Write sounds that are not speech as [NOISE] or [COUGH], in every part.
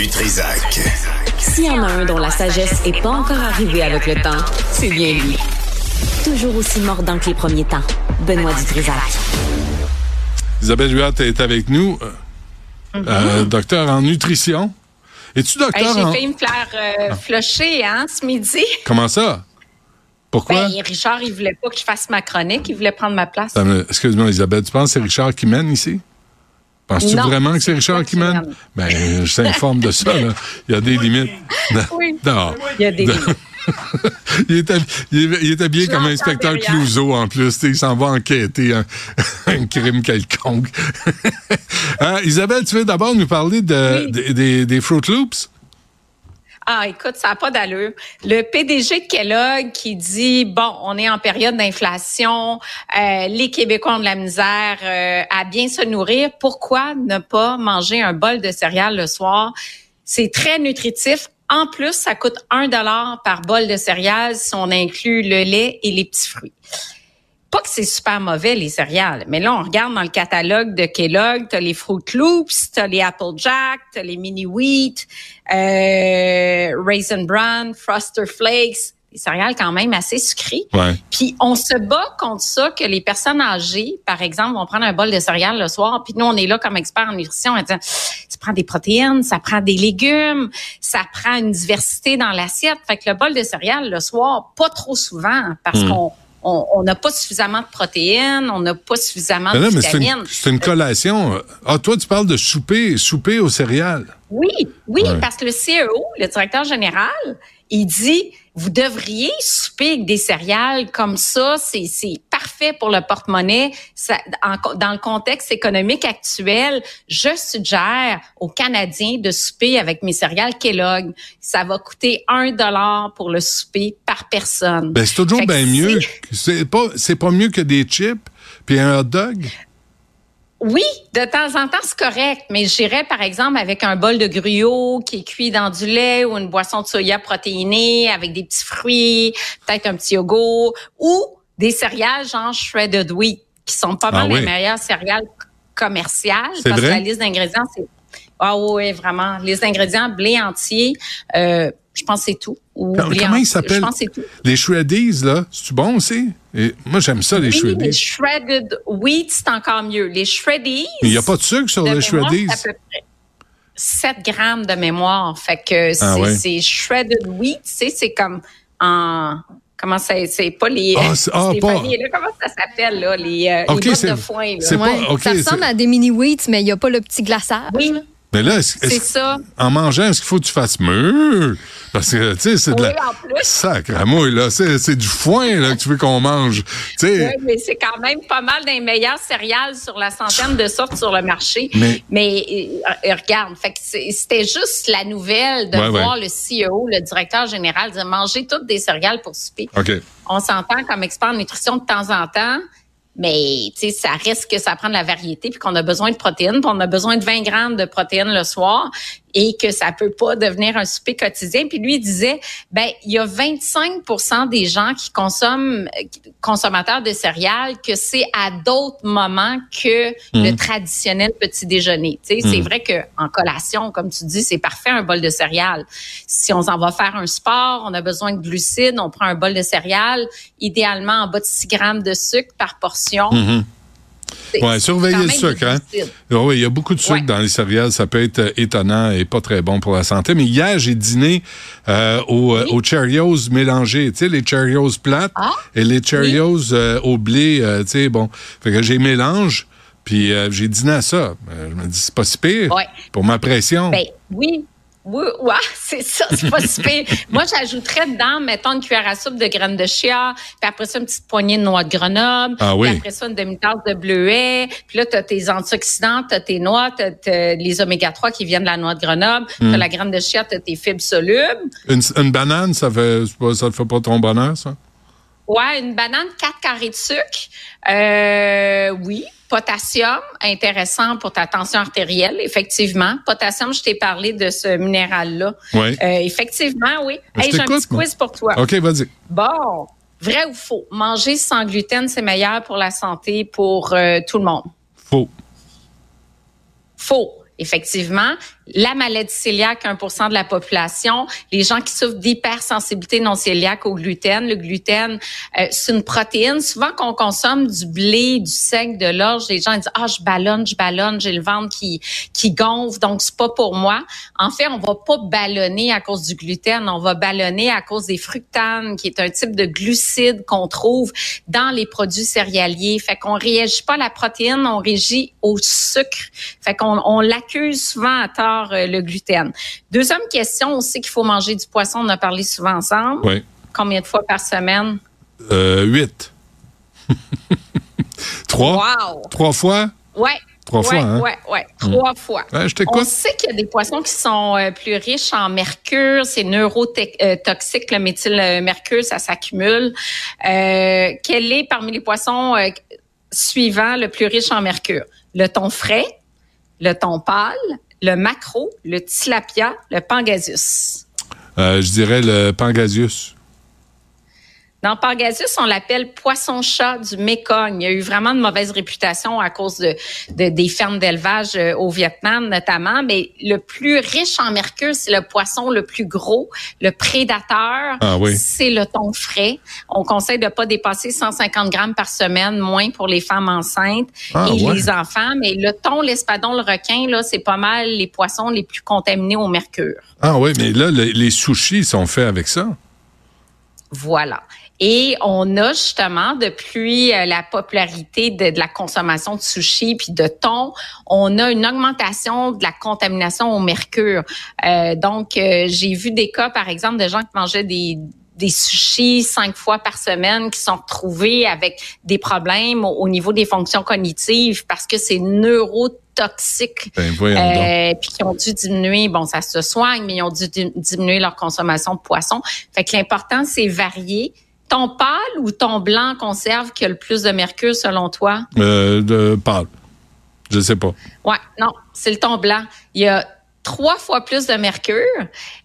du Trisac. S'il y en a un dont la sagesse n'est pas encore arrivée avec le temps, c'est bien lui. Toujours aussi mordant que les premiers temps. Benoît Dutrisac. Isabelle Huot est avec nous, euh, euh, docteur en nutrition. Es-tu docteur J'ai en... failli me faire euh, flusher hein, ce midi. [LAUGHS] Comment ça? Pourquoi? Ben, Richard, il voulait pas que je fasse ma chronique, il voulait prendre ma place. Excuse-moi, Isabelle, tu penses que c'est Richard qui mène ici? Penses-tu vraiment que c'est Richard qui mène? Ben, je t'informe de ça, là. Il y a des limites. Oui. Non. Il y a des limites. [LAUGHS] il, est hab- il est, il est habillé comme l'entends inspecteur. Clouseau en plus. Il s'en va enquêter un, [LAUGHS] un crime quelconque. [LAUGHS] Hein, Isabelle, tu veux d'abord nous parler de, Oui. des, des Fruit Loops? Ah, écoute, ça n'a pas d'allure. Le PDG de Kellogg qui dit bon, on est en période d'inflation, euh, les Québécois ont de la misère euh, à bien se nourrir. Pourquoi ne pas manger un bol de céréales le soir? C'est très nutritif. En plus, ça coûte un dollar par bol de céréales si on inclut le lait et les petits fruits. Pas que c'est super mauvais, les céréales, mais là, on regarde dans le catalogue de Kellogg, t'as les Fruit Loops, t'as les Applejack, t'as les Mini Wheat, euh, Raisin Bran, Froster Flakes, des céréales quand même assez sucrées. Ouais. Puis on se bat contre ça que les personnes âgées, par exemple, vont prendre un bol de céréales le soir, puis nous on est là comme experts en nutrition, en disant ça prend des protéines, ça prend des légumes, ça prend une diversité dans l'assiette. Fait que le bol de céréales le soir, pas trop souvent, parce Hmm. qu'on on n'a pas suffisamment de protéines, on n'a pas suffisamment Mais de c'est vitamines. une, c'est une collation. Ah, toi, tu parles de souper, souper aux céréales. Oui, oui, Ouais. parce que le CEO, le directeur général, il dit vous devriez souper avec des céréales comme ça, c'est parfait pour le porte-monnaie. Dans le contexte économique actuel, je suggère aux Canadiens de souper avec mes céréales Kellogg. Ça va coûter un dollar pour le souper par personne. Ben, c'est toujours bien mieux. C'est pas, c'est pas mieux que des chips puis un hot dog? Oui, de temps en temps, c'est correct, mais j'irais, par exemple, avec un bol de gruau qui est cuit dans du lait ou une boisson de soya protéinée avec des petits fruits, peut-être un petit yogourt ou des céréales genre shredded wheat qui sont pas Ah mal oui. les meilleures céréales commerciales parce vrai? que la liste d'ingrédients, c'est... Ah oui, vraiment. Les ingrédients, blé entier, euh, je pense que c'est tout. Ou Comment- ils s'appellent? Je pense que c'est tout. Les shreddies, là, c'est bon aussi? Et moi, j'aime ça, les Oui, les shreddies. shredded wheat, c'est encore mieux. Les shreddies... Mais il n'y a pas de sucre sur de les mémoire, shreddies. c'est à peu près 7 grammes de mémoire. Fait que c'est Ah ouais. c'est shredded wheat, tu sais, c'est comme en... Comment c'est, c'est pas les... Ah, c'est- ah, Stéphanie, pas- là, comment ça s'appelle, là, les, euh, Ok, les bottes c'est- de foin, là? c'est pas- Ouais, ok, ça ressemble c'est- à des mini wheats, mais il n'y a pas le petit glaçage. Oui, Mais là, est-ce- est-ce- ça. en mangeant, est-ce qu'il faut que tu fasses mûr? Parce que, tu sais, c'est de Oui, la... en plus. Sacramouille, là. C'est du foin, là, que tu veux qu'on mange. Tu sais. Oui, mais c'est quand même pas mal des meilleures céréales sur la centaine de sortes sur le marché. Mais- euh, euh, regarde, fait c'était juste la nouvelle de Ouais, ouais. voir le CEO, le directeur général, dire manger toutes des céréales pour souper. OK. on s'entend comme expert en nutrition de temps en temps, mais tu sais, ça reste que ça prend de la variété puis qu'on a besoin de protéines, puis on a besoin de 20 grammes de protéines le soir et que ça peut pas devenir un souper quotidien. Puis lui il disait, ben il y a 25% des gens qui consomment consommateurs de céréales que c'est à d'autres moments que le traditionnel petit déjeuner. Tu sais, c'est vrai que en collation, comme tu dis, c'est parfait un bol de céréales. Si on s'en va faire un sport, on a besoin de glucides, on prend un bol de céréales, idéalement en bas de 6 grammes de sucre par portion. C'est- C'est surveiller le sucre, hein. Ah Oui, il y a beaucoup de sucre Ouais. dans les céréales. Ça peut être euh, étonnant et pas très bon pour la santé. Mais hier, j'ai dîné euh, aux, euh, Oui. aux Cheerios mélangés. Tu sais, les Cheerios plates Ah, et les Cheerios euh, au blé. euh, tu sais, bon. Fait que j'ai mélange. Puis j'ai dîné à ça. Je me dis, c'est pas si pire. Ouais. Pour ma pression. Ben oui. Oui, ouais, [LAUGHS] c'est ça, c'est pas si pire. Moi, j'ajouterais dedans, mettons, une cuillère à soupe de graines de chia, puis après ça, une petite poignée de noix de Grenoble, Ah oui. puis après ça, une demi-tasse de bleuet, puis là, t'as tes antioxydants, t'as tes noix, t'as, t'as les oméga-3 qui viennent de la noix de Grenoble, Hmm. t'as la graine de chia, t'as tes fibres solubles. une, une banane, ça fait, ça te fait pas ton bonheur, ça? Ouais, une banane, 4 carrés de sucre. Euh, oui. Potassium, intéressant pour ta tension artérielle, effectivement. Potassium, je t'ai parlé de ce minéral-là. Oui. Euh, effectivement, oui. Hey, j'ai un petit quiz pour toi. OK, vas-y. Bon, vrai ou faux? Manger sans gluten, c'est meilleur pour la santé pour euh, tout le monde? Faux. Faux. Effectivement, la maladie cœliaque, 1% de la population, les gens qui souffrent d'hypersensibilité non cœliaque au gluten. Le gluten, euh, c'est une protéine. Souvent, qu'on consomme du blé, du sec, de l'orge, les gens disent, ah, je ballonne, je ballonne, j'ai le ventre qui, qui gonfle, donc c'est pas pour moi. En fait, on va pas ballonner à cause du gluten, on va ballonner à cause des fructanes, qui est un type de glucide qu'on trouve dans les produits céréaliers. Fait qu'on réagit pas à la protéine, on réagit au sucre. Fait qu'on on souvent à tort euh, le gluten. Deuxième question, on sait qu'il faut manger du poisson, on a parlé souvent ensemble. Oui. Combien de fois par semaine? Euh, huit. [LAUGHS] Trois? Wow! Trois fois? Ouais. Trois fois, hein? Ouais, ouais, trois fois. Ouais, je On sait qu'il y a des poissons qui sont euh, plus riches en mercure, c'est neurotoxique, le méthylmercure, ça s'accumule. Euh, quel est parmi les poissons euh, suivants le plus riche en mercure? Le thon frais, le thon pâle, le maquereau, le tilapia, le pangasius. Euh, je dirais le Pangasius. Dans Pangasius, on l'appelle poisson-chat du Mekong. Il y a eu vraiment de mauvaise réputation à cause de, de- des fermes d'élevage euh, au Vietnam notamment. Mais le plus riche en mercure, c'est le poisson le plus gros, le prédateur. Ah oui. C'est le thon frais. On conseille de pas dépasser 150 grammes par semaine, moins pour les femmes enceintes Ah et ouais. les enfants. Mais le thon, l'espadon, le requin, là, c'est pas mal les poissons les plus contaminés au mercure. Ah oui, mais là, le- les sushis sont faits avec ça. Voilà. Et on a justement, depuis euh, la popularité de, de la consommation de sushi puis de thon, on a une augmentation de la contamination au mercure. Euh, donc, euh, j'ai vu des cas, par exemple, de gens qui mangeaient des des sushis cinq fois par semaine qui sont retrouvés avec des problèmes au, au niveau des fonctions cognitives parce que c'est neurotoxique Ben, voyons donc. euh, puis qui ont dû diminuer, bon, ça se soigne, mais ils ont dû di- diminuer leur consommation de poisson. Fait que l'important, c'est varier. Ton pâle ou ton blanc conserve qui a le plus de mercure selon toi? Euh, de pâle. Je sais pas. Ouais, non, c'est le ton blanc. Il y a trois fois plus de mercure,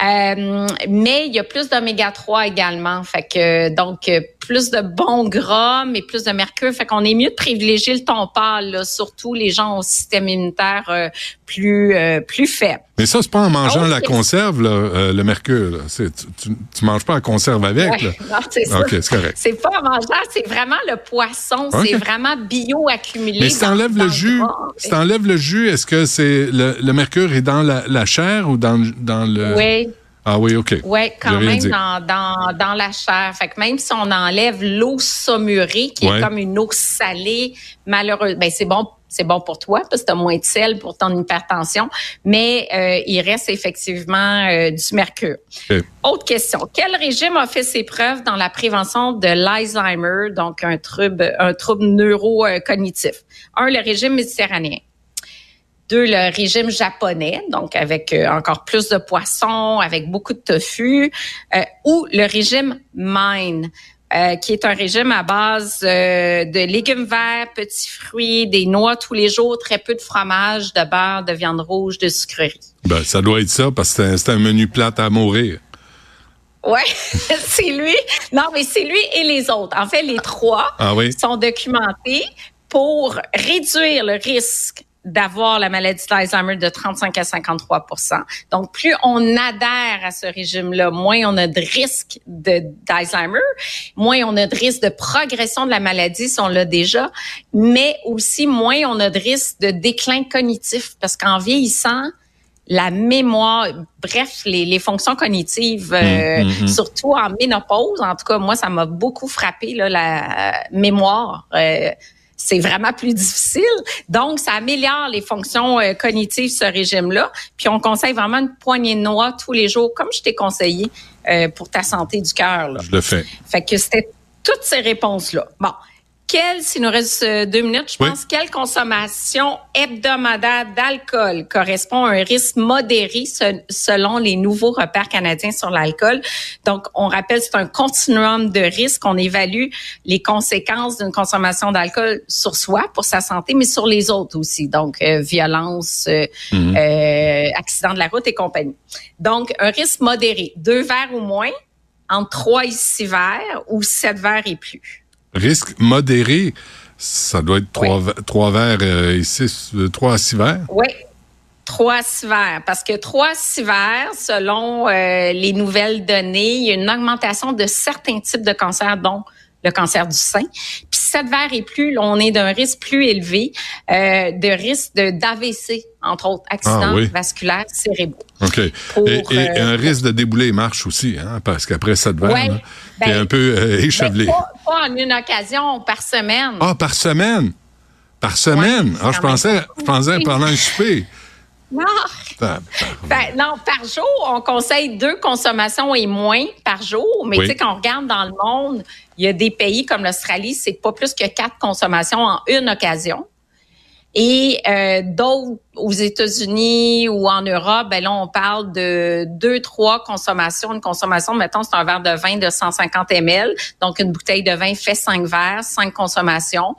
mais il y a plus d'oméga 3 également. Fait que donc euh, plus de bons gras, mais plus de mercure. Fait qu'on est mieux de privilégier le ton pâle, là, surtout les gens au système immunitaire euh, plus euh, plus faible. Mais ça, c'est pas en mangeant la conserve, là, euh, le mercure. là. C'est- Tu, tu, tu manges pas la conserve avec. Ouais, Là. [LAUGHS] non, c'est ça. OK, c'est correct. C'est pas mangeable, c'est vraiment le poisson. C'est vraiment bio-accumulé. Mais si t'enlèves dans le jus, si t'enlèves le jus, est-ce que c'est le, le mercure est dans la, la chair ou dans, dans le... Oui, Ah oui, OK. oui, quand même dans, dans, dans la chair. Fait que même si on enlève l'eau saumurée, qui Ouais. est comme une eau salée, malheureuse, ben c'est bon. C'est bon pour toi parce que tu as moins de sel pour ton hypertension, mais euh, il reste effectivement euh, du mercure. OK. Autre question. Quel régime a fait ses preuves dans la prévention de l'Alzheimer, donc un trouble, un trouble neurocognitif? Un, le régime méditerranéen. Deux, le régime japonais, donc avec euh, encore plus de poissons, avec beaucoup de tofu, euh, ou le régime MIND, euh, qui est un régime à base euh, de légumes verts, petits fruits, des noix tous les jours, très peu de fromage, de beurre, de viande rouge, de sucreries. Ben, ça doit être ça, parce que c'est un- menu plate à mourir. Ouais, [LAUGHS] c'est lui. Non, mais c'est lui et les autres. En fait, les trois Ah oui? sont documentés pour réduire le risque d'avoir la maladie d'Alzheimer de 35 à 53% Donc, plus on adhère à ce régime-là, moins on a de risque de- d'Alzheimer, moins on a de risque de progression de la maladie si on l'a déjà, mais aussi moins on a de risque de déclin cognitif parce qu'en vieillissant, la mémoire, bref, les, les fonctions cognitives, euh, Hum, hum, hum. surtout en ménopause, en tout cas, moi, ça m'a beaucoup frappé, là, la euh, mémoire. Euh, c'est vraiment plus difficile. Donc, ça améliore les fonctions euh, cognitives, ce régime-là. Puis, on conseille vraiment une poignée de noix tous les jours, comme je t'ai conseillé, euh, pour ta santé du cœur. Je le fais. Fait que c'était toutes ces réponses-là. Bon. Quelle, s'il nous reste euh, deux minutes, je Oui. pense, quelle consommation hebdomadaire d'alcool correspond à un risque modéré se- selon les nouveaux repères canadiens sur l'alcool? Donc, on rappelle, c'est un continuum de risques. On évalue les conséquences d'une consommation d'alcool sur soi, pour sa santé, mais sur les autres aussi. Donc, euh, violence, euh, Mhm. euh, accident de la route et compagnie. Donc, un risque modéré, deux verres ou moins, entre trois et six verres ou sept verres et plus. Risque modéré, ça doit être trois, ve- trois verres euh, et six, euh, trois à six verres? Oui. Trois sivers, parce que trois sivers, selon euh, les nouvelles données, il y a une augmentation de certains types de cancers, dont le cancer du sein. Puis sept verres et plus, on est d'un risque plus élevé euh, de risque d'AVC, entre autres, accidents Ah oui. vasculaires cérébraux. OK. Pour, et, et euh, un risque de débouler marche aussi, hein, parce qu'après cette vanne, Ouais. t'es Ben, un peu euh, échevelé. Mais pas, pas en une occasion, par semaine. Ah, par semaine? Par semaine? Ouais, ah, je pensais, je pensais pendant un souper. [LAUGHS] Non. Ben, non, par jour, on conseille deux consommations et moins par jour. Mais Oui. tu sais, quand on regarde dans le monde, il y a des pays comme l'Australie, c'est pas plus que quatre consommations en une occasion. Et euh, d'autres aux États-Unis ou en Europe, ben là, on parle de deux, trois consommations. Une consommation, mettons, c'est un verre de vin de 150 ml. Donc, une bouteille de vin fait cinq verres, cinq consommations.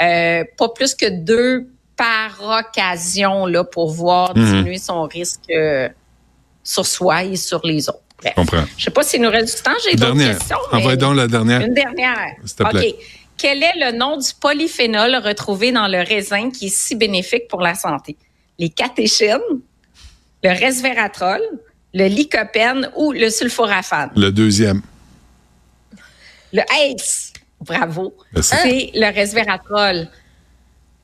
Euh, pas plus que deux par occasion là, pour voir Mhm. diminuer son risque euh, sur soi et sur les autres. Bref. Je comprends. Je sais pas s'il nous reste du temps. J'ai d'autres questions. Envoie mais- donc la dernière. une dernière. S'il te plaît. OK. Quel est le nom du polyphénol retrouvé dans le raisin qui est si bénéfique pour la santé? Les catéchines, le resveratrol, le lycopène ou le sulforaphane? Le deuxième. Le ACE. Bravo. C'est le resveratrol.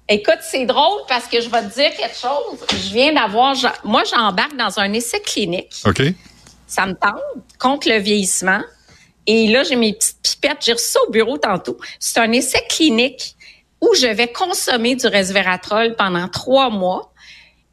Écoute, c'est drôle parce que je vais te dire quelque chose. Je viens d'avoir, moi, j'embarque dans un essai clinique. OK? Ça me tente contre le vieillissement. Et là, j'ai mes petites pipettes. J'ai reçu ça au bureau tantôt. C'est un essai clinique où je vais consommer du resveratrol pendant trois mois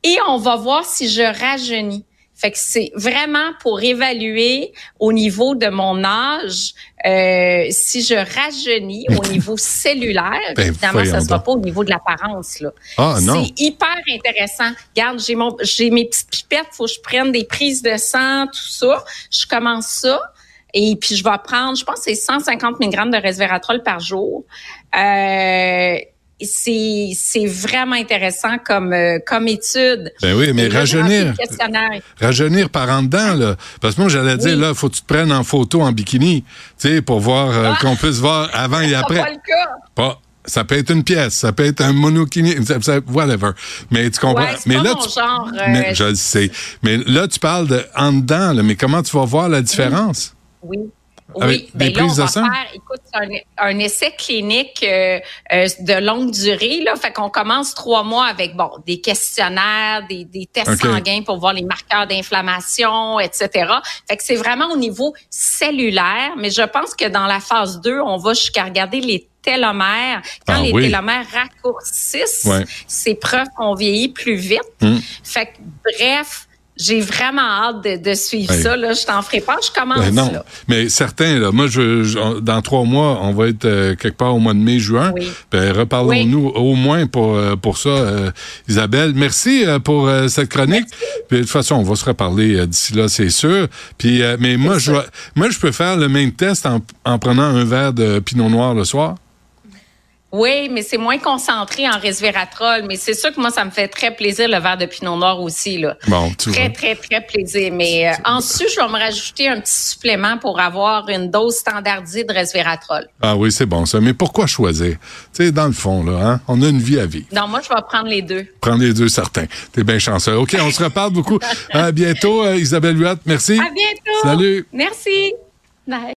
et on va voir si je rajeunis. Fait que c'est vraiment pour évaluer au niveau de mon âge euh, si je rajeunis au [LAUGHS] niveau cellulaire. Ben, Évidemment, ça ne sera pas au niveau de l'apparence. là. Ah, non. C'est hyper intéressant. Regarde, j'ai mon, j'ai mes petites pipettes, faut que je prenne des prises de sang, tout ça. Je commence ça. Et puis, je vais prendre, je pense c'est 150 mg de resveratrol par jour. Euh, c'est, c'est vraiment intéressant comme, euh, comme étude. Ben oui, mais rajeunir. questionnaire. Rajeunir par en dedans, là. Parce que moi, j'allais dire, là, faut que tu te prennes en photo en bikini, tu sais, pour voir, euh, Ah! qu'on puisse voir [LAUGHS] avant et pas après. le cas. Pas. Ça peut être une pièce, ça peut être un monokini, whatever. Mais tu comprends? Ouais, mais pas là, mon tu, genre, euh, mais je le sais. Mais là, tu parles de en dedans, là, mais comment tu vas voir la différence? Oui. Oui, ben là, on va faire, écoute, un, un essai clinique euh, euh, de longue durée. Là, fait qu'on commence trois mois avec bon des questionnaires, des, des tests sanguins pour voir les marqueurs d'inflammation, etc. Fait que c'est vraiment au niveau cellulaire, mais je pense que dans la phase 2, on va jusqu'à regarder les télomères. Quand Ah les oui. télomères raccourcissent, Ouais. c'est preuve qu'on vieillit plus vite. Hum. Fait que bref, j'ai vraiment hâte de, de suivre ça. Là, je t'en ferai pas, je commence Ben non. là. Mais certains, là, moi, je, je- dans trois mois, on va être euh, quelque part au mois de mai, juin. Oui. Ben, reparlons-nous au moins pour, euh, pour ça, euh, Isabelle. Merci euh, pour euh, cette chronique. Puis, de toute façon, on va se reparler euh, d'ici là, c'est sûr. Puis, euh, mais moi, je, moi, je peux faire le même test en, en prenant un verre de pinot noir le soir. Oui, mais c'est moins concentré en resveratrol. Mais c'est sûr que moi, ça me fait très plaisir le verre de pinot noir aussi. Là. Bon, tu Très, vois. très, très plaisir. Mais euh, ensuite, je vais me rajouter un petit supplément pour avoir une dose standardisée de resveratrol. Ah oui, c'est bon ça. Mais pourquoi choisir? Tu sais, dans le fond, là, hein, on a une vie à vivre. Donc, moi, je vais prendre les deux. Prends les deux certains. T'es bien chanceux. OK, on se reparle beaucoup. [LAUGHS] À bientôt, euh, Isabelle Huot. Merci. À bientôt. Salut. Merci. Bye.